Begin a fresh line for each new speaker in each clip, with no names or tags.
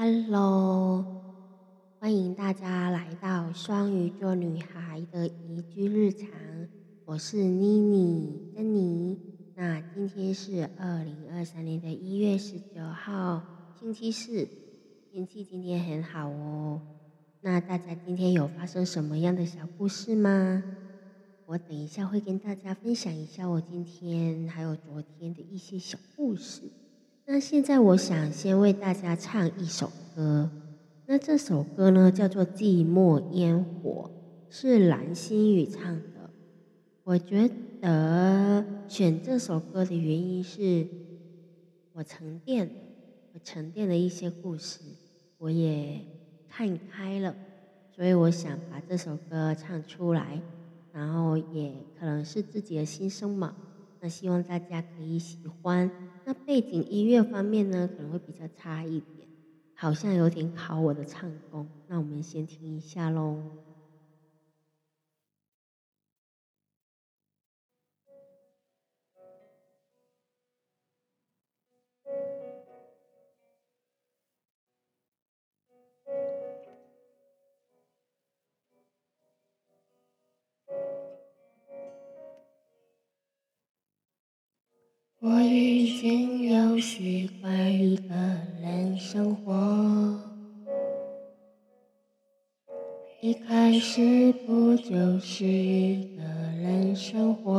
Hello，欢迎大家来到双鱼座女孩的宜居日常。我是妮妮珍妮。那今天是二零二三年的一月十九号，星期四，天气今天很好哦。那大家今天有发生什么样的小故事吗？我等一下会跟大家分享一下我今天还有昨天的一些小故事。那现在我想先为大家唱一首歌，那这首歌呢叫做《寂寞烟火》，是蓝心宇唱的。我觉得选这首歌的原因是，我沉淀，我沉淀了一些故事，我也看开了，所以我想把这首歌唱出来，然后也可能是自己的心声嘛。那希望大家可以喜欢。那背景音乐方面呢，可能会比较差一点，好像有点考我的唱功。那我们先听一下喽。我已经有习惯一个人生活，一开始不就是一个人生活？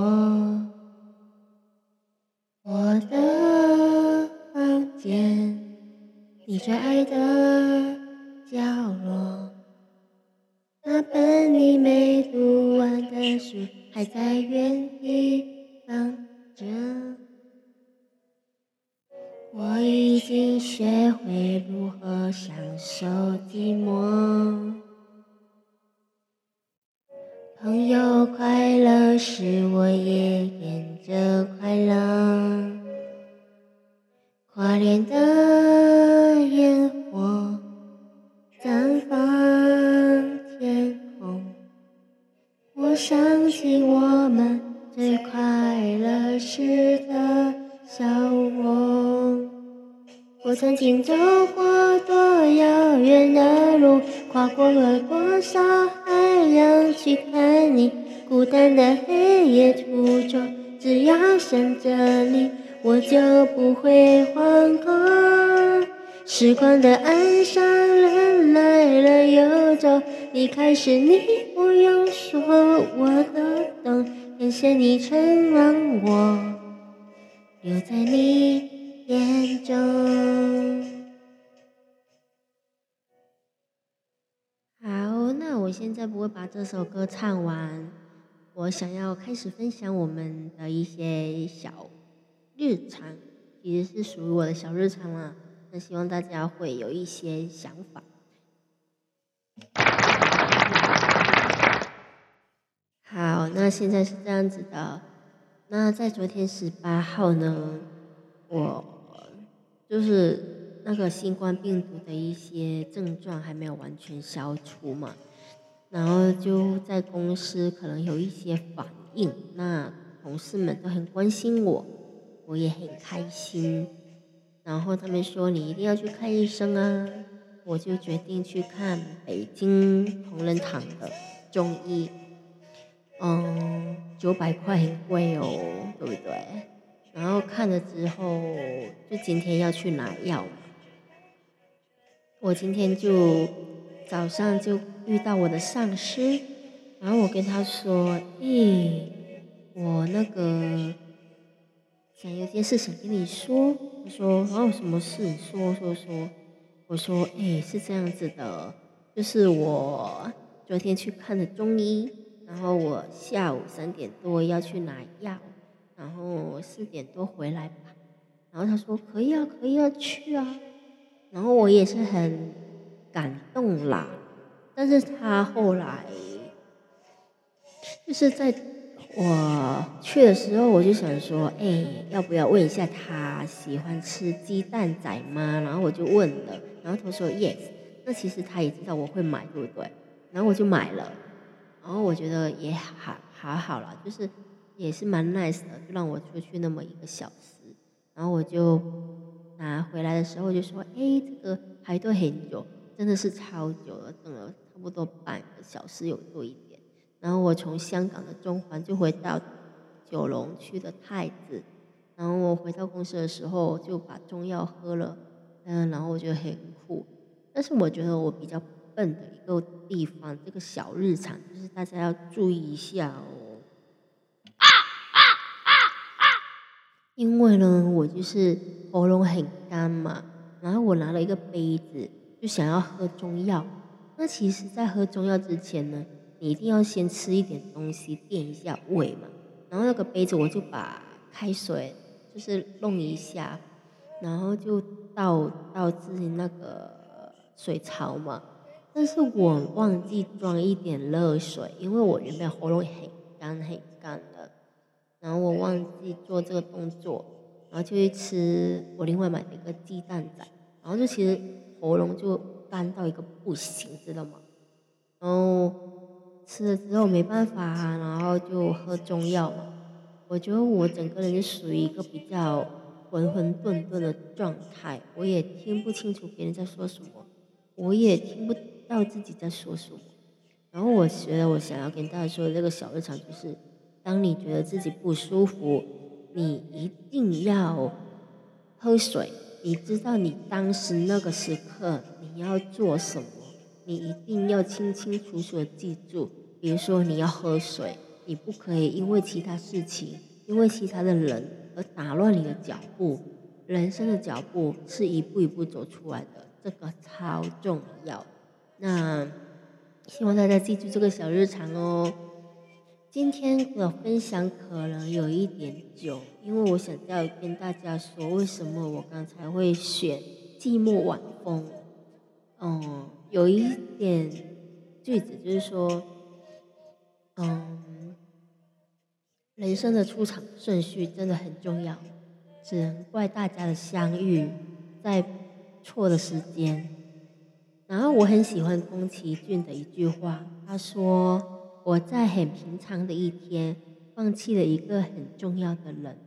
我的房间，你最爱的角落，那本你没读完的书还在原地放着。我已经学会如何享受寂寞，朋友快乐时，我也跟着快乐。跨年的我曾经走过多遥远的路，跨过了多少海洋去看你。孤单的黑夜途中，只要想着你，我就不会惶恐。时光的岸上，人来了又走，离开时你不用说，我都懂。感谢你曾让我留在你。眼中。我现在不会把这首歌唱完，我想要开始分享我们的一些小日常，其实是属于我的小日常啦。那希望大家会有一些想法。好，那现在是这样子的。那在昨天十八号呢，我。就是那个新冠病毒的一些症状还没有完全消除嘛，然后就在公司可能有一些反应，那同事们都很关心我，我也很开心。然后他们说你一定要去看医生啊，我就决定去看北京同仁堂的中医，嗯，九百块很贵哦，对不对？然后看了之后，就今天要去拿药。我今天就早上就遇到我的上司，然后我跟他说：“咦，我那个想有件事想跟你说。”他说：“哦，什么事？说说说。”我说：“哎，是这样子的，就是我昨天去看的中医，然后我下午三点多要去拿药。”然后四点多回来吧，然后他说可以啊，可以啊，去啊。然后我也是很感动啦，但是他后来就是在我去的时候，我就想说，哎，要不要问一下他喜欢吃鸡蛋仔吗？然后我就问了，然后他说 yes。那其实他也知道我会买，对不对？然后我就买了，然后我觉得也还还好了，就是。也是蛮 nice 的，就让我出去那么一个小时，然后我就拿回来的时候就说：“哎，这个排队很久，真的是超久了，等了差不多半个小时有多一点。”然后我从香港的中环就回到九龙区的太子，然后我回到公司的时候就把中药喝了，嗯，然后我觉得很酷。但是我觉得我比较笨的一个地方，这个小日常就是大家要注意一下哦。啊啊啊啊因为呢，我就是喉咙很干嘛，然后我拿了一个杯子，就想要喝中药。那其实，在喝中药之前呢，你一定要先吃一点东西垫一下胃嘛。然后那个杯子，我就把开水就是弄一下，然后就倒倒进那个水槽嘛。但是我忘记装一点热水，因为我原本喉咙很干很干的。然后我忘记做这个动作，然后就去吃我另外买的一个鸡蛋仔，然后就其实喉咙就干到一个不行，知道吗？然后吃了之后没办法，然后就喝中药嘛。我觉得我整个人就属于一个比较浑浑沌沌的状态，我也听不清楚别人在说什么，我也听不到自己在说什么。然后我觉得我想要跟大家说的这个小日常就是。当你觉得自己不舒服，你一定要喝水。你知道你当时那个时刻你要做什么，你一定要清清楚楚的记住。比如说你要喝水，你不可以因为其他事情、因为其他的人而打乱你的脚步。人生的脚步是一步一步走出来的，这个超重要。那希望大家记住这个小日常哦。今天的分享可能有一点久，因为我想要跟大家说，为什么我刚才会选《寂寞晚风》。嗯，有一点句子就是说，嗯，人生的出场顺序真的很重要，只能怪大家的相遇在错的时间。然后我很喜欢宫崎骏的一句话，他说。我在很平常的一天放弃了一个很重要的人，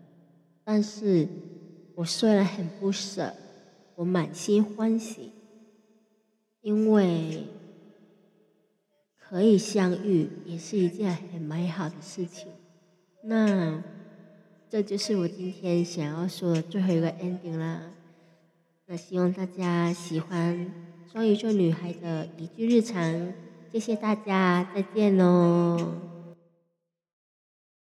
但是我虽然很不舍，我满心欢喜，因为可以相遇也是一件很美好的事情。那这就是我今天想要说的最后一个 ending 啦。那希望大家喜欢双鱼座女孩的一句日常。谢谢大家，再见喽。